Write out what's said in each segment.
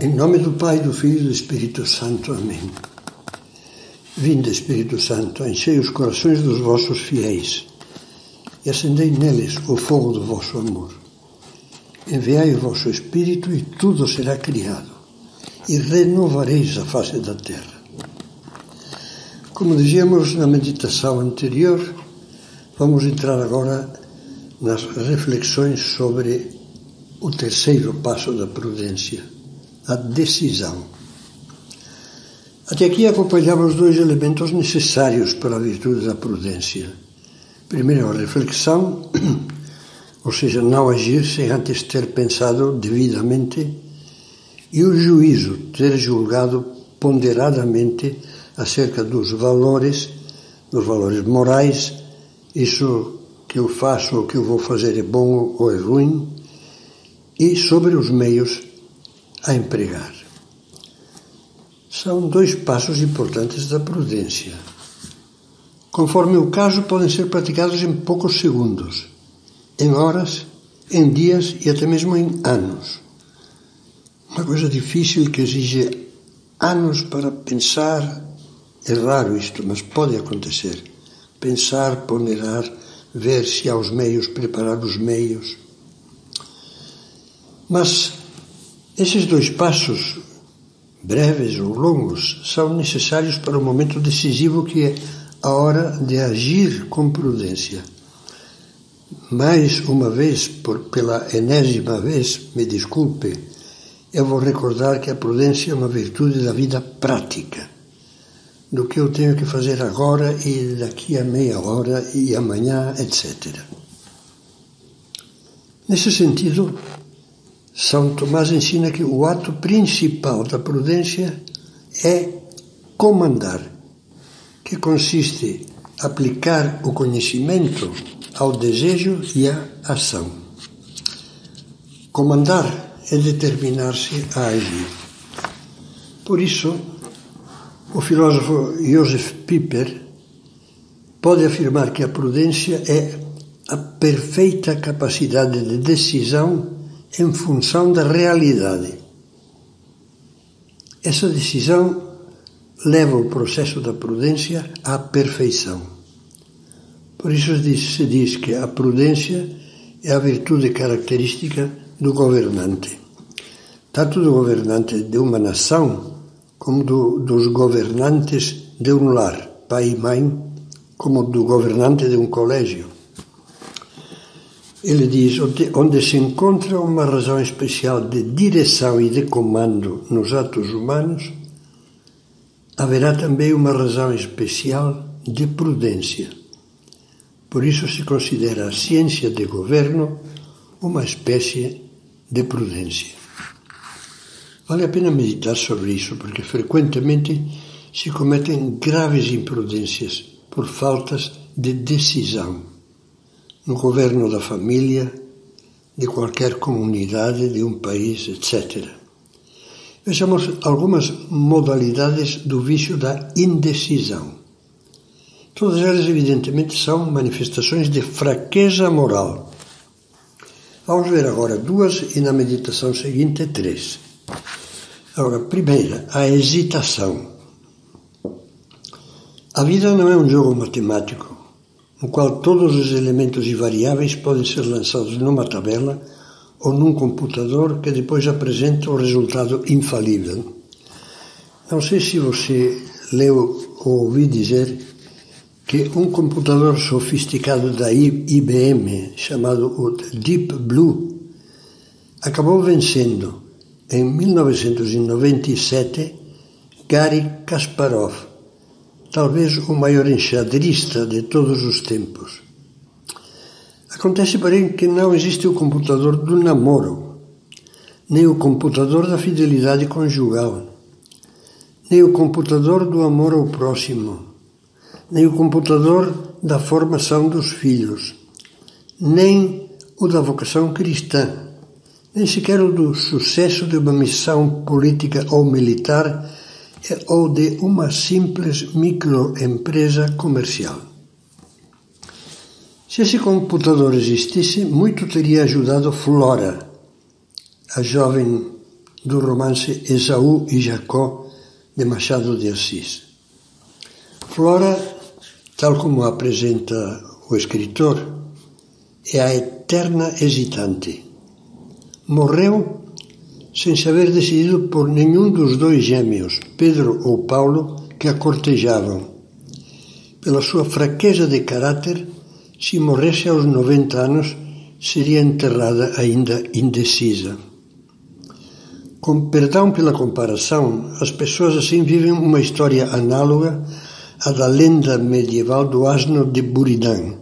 Em nome do Pai, do Filho e do Espírito Santo. Amém. Vinde, Espírito Santo, enchei os corações dos vossos fiéis e acendei neles o fogo do vosso amor. Enviai o vosso Espírito e tudo será criado, e renovareis a face da terra. Como dizíamos na meditação anterior, vamos entrar agora nas reflexões sobre o terceiro passo da prudência, a decisão. Até aqui acompanhamos dois elementos necessários para a virtude da prudência. Primeiro, a reflexão, ou seja, não agir sem antes ter pensado devidamente, e o juízo, ter julgado ponderadamente acerca dos valores, dos valores morais, isso que eu faço ou que eu vou fazer é bom ou é ruim, e sobre os meios a empregar. São dois passos importantes da prudência. Conforme o caso, podem ser praticados em poucos segundos, em horas, em dias e até mesmo em anos. Uma coisa difícil que exige anos para pensar. É raro isto, mas pode acontecer. Pensar, ponderar, ver se há os meios, preparar os meios. Mas esses dois passos, breves ou longos, são necessários para o momento decisivo que é a hora de agir com prudência. Mais uma vez, por, pela enésima vez, me desculpe, eu vou recordar que a prudência é uma virtude da vida prática do que eu tenho que fazer agora e daqui a meia hora e amanhã, etc. Nesse sentido, São Tomás ensina que o ato principal da prudência é comandar, que consiste aplicar o conhecimento ao desejo e à ação. Comandar é determinar-se a agir. Por isso, o filósofo Joseph Pieper pode afirmar que a prudência é a perfeita capacidade de decisão em função da realidade. Essa decisão leva o processo da prudência à perfeição. Por isso se diz que a prudência é a virtude característica do governante. Tanto do governante de uma nação como do, dos governantes de um lar, pai e mãe, como do governante de um colégio. Ele diz: onde, se encontra uma razão especial de direção e de comando nos atos humanos, haverá também uma razão especial de prudência. Por isso se considera a ciência de governo uma espécie de prudência. Vale a pena meditar sobre isso, porque frequentemente se cometem graves imprudências por faltas de decisão no governo da família, de qualquer comunidade, de um país, etc. Vejamos algumas modalidades do vício da indecisão. Todas elas, evidentemente, são manifestações de fraqueza moral. Vamos ver agora duas e na meditação seguinte três. Agora, primeira, a hesitação. A vida não é um jogo matemático, no qual todos os elementos e variáveis podem ser lançados numa tabela ou num computador que depois apresenta o resultado infalível. Não sei se você leu ou ouviu dizer que um computador sofisticado da IBM, chamado o Deep Blue, acabou vencendo em 1997, Gary Kasparov, talvez o maior enxadrista de todos os tempos. Acontece, porém, que não existe o computador do namoro, nem o computador da fidelidade conjugal, nem o computador do amor ao próximo, nem o computador da formação dos filhos, nem o da vocação cristã nem sequer o do sucesso de uma missão política ou militar ou de uma simples microempresa comercial. Se esse computador existisse, muito teria ajudado Flora, a jovem do romance Esaú e Jacó de Machado de Assis. Flora, tal como apresenta o escritor, é a eterna hesitante. Morreu sem se haver decidido por nenhum dos dois gêmeos, Pedro ou Paulo, que a cortejavam. Pela sua fraqueza de caráter, se morresse aos 90 anos, seria enterrada ainda indecisa. Com perdão pela comparação, as pessoas assim vivem uma história análoga à da lenda medieval do asno de Buridan,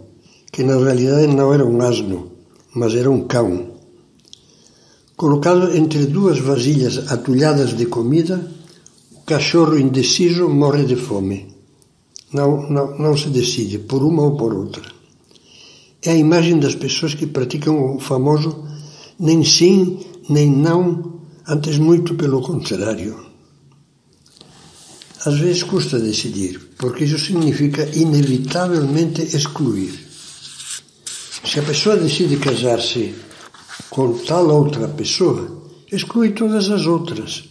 que na realidade não era um asno, mas era um cão. Colocado entre duas vasilhas atulhadas de comida, o cachorro indeciso morre de fome. Não, não, não se decide por uma ou por outra é a imagem das pessoas que praticam o famoso nem sim, nem não, antes muito pelo contrário. Às vezes custa decidir, porque isso significa inevitavelmente excluir. Se a pessoa decide casar-se com tal outra pessoa, exclui todas as outras.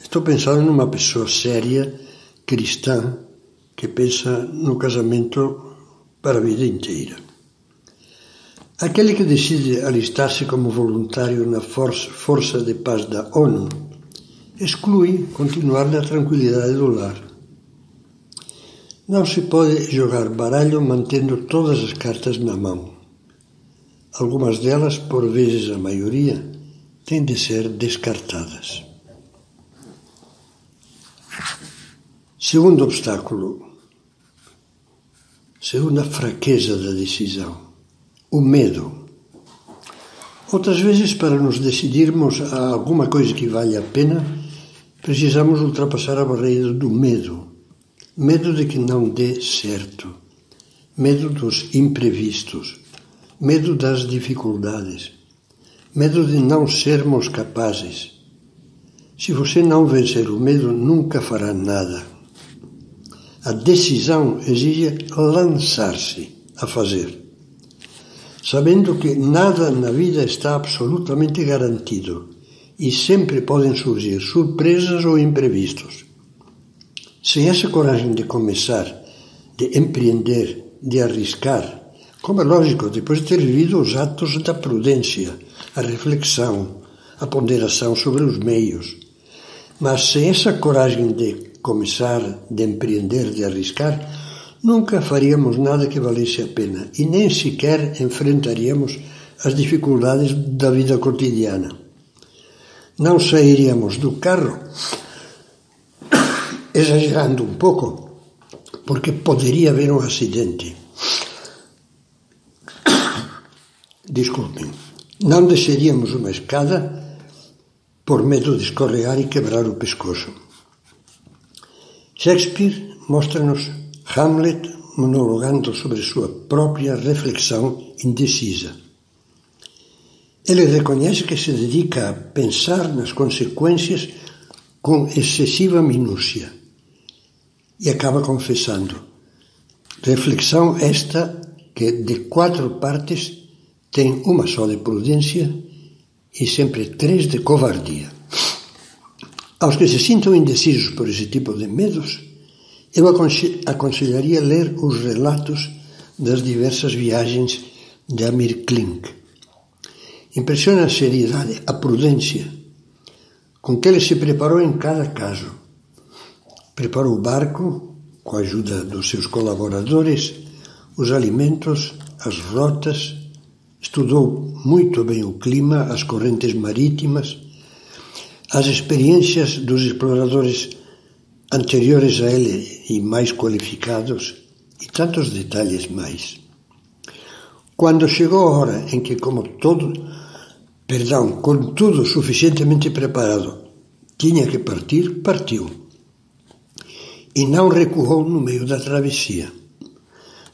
Estou pensando numa pessoa séria, cristã, que pensa no casamento para a vida inteira. Aquele que decide alistar-se como voluntário na Força de Paz da ONU exclui continuar na tranquilidade do lar. Não se pode jogar baralho mantendo todas as cartas na mão. Algumas delas, por vezes a maioria, têm de ser descartadas. Segundo obstáculo Segunda fraqueza da decisão, o medo. Outras vezes, para nos decidirmos a alguma coisa que vale a pena, precisamos ultrapassar a barreira do medo. Medo de que não dê certo. Medo dos imprevistos. Medo das dificuldades. Medo de não sermos capazes. Se você não vencer o medo, nunca fará nada. A decisão exige lançar-se a fazer, sabendo que nada na vida está absolutamente garantido e sempre podem surgir surpresas ou imprevistos. Sem essa coragem de começar, de empreender, de arriscar, como é lógico, depois de ter vivido os atos da prudência, a reflexão, a ponderação sobre os meios. Mas sem essa coragem de começar, de empreender, de arriscar, nunca faríamos nada que valesse a pena e nem sequer enfrentaríamos as dificuldades da vida cotidiana. Não sairíamos do carro, exagerando um pouco, porque poderia haver um acidente. Desculpem. Não desceríamos uma escada por medo de escorregar e quebrar o pescoço. Shakespeare mostra-nos Hamlet monologando sobre sua própria reflexão indecisa. Ele reconhece que se dedica a pensar nas consequências com excessiva minúcia e acaba confessando. Reflexão esta que de quatro partes tem uma só de prudência e sempre três de covardia. Aos que se sintam indecisos por esse tipo de medos, eu aconselharia ler os relatos das diversas viagens de Amir Klink. Impressiona a seriedade, a prudência com que ele se preparou em cada caso. Preparou o barco, com a ajuda dos seus colaboradores, os alimentos, as rotas, estudou muito bem o clima, as correntes marítimas, as experiências dos exploradores anteriores a ele e mais qualificados, e tantos detalhes mais. Quando chegou a hora em que, como todo, perdão, com tudo suficientemente preparado, tinha que partir, partiu. E não recuou no meio da travessia.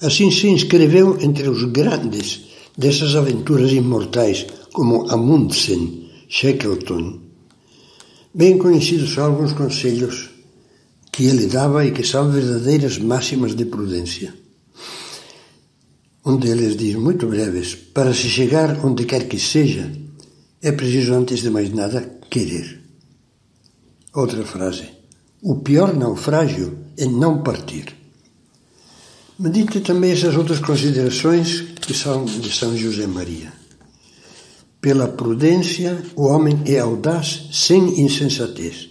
Assim se inscreveu entre os grandes dessas aventuras imortais, como Amundsen, Shackleton, Bem conhecidos são alguns conselhos que ele dava e que são verdadeiras máximas de prudência. Um deles diz, muito breves: Para se chegar onde quer que seja, é preciso, antes de mais nada, querer. Outra frase. O pior naufrágio é não partir. Medite também essas outras considerações que são de São José Maria. Pela prudência, o homem é audaz sem insensatez.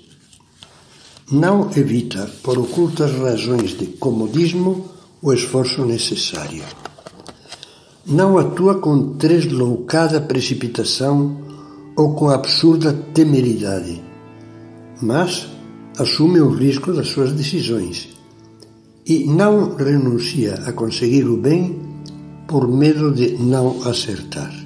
Não evita, por ocultas razões de comodismo, o esforço necessário. Não atua com tresloucada precipitação ou com absurda temeridade, mas assume o risco das suas decisões e não renuncia a conseguir o bem por medo de não acertar.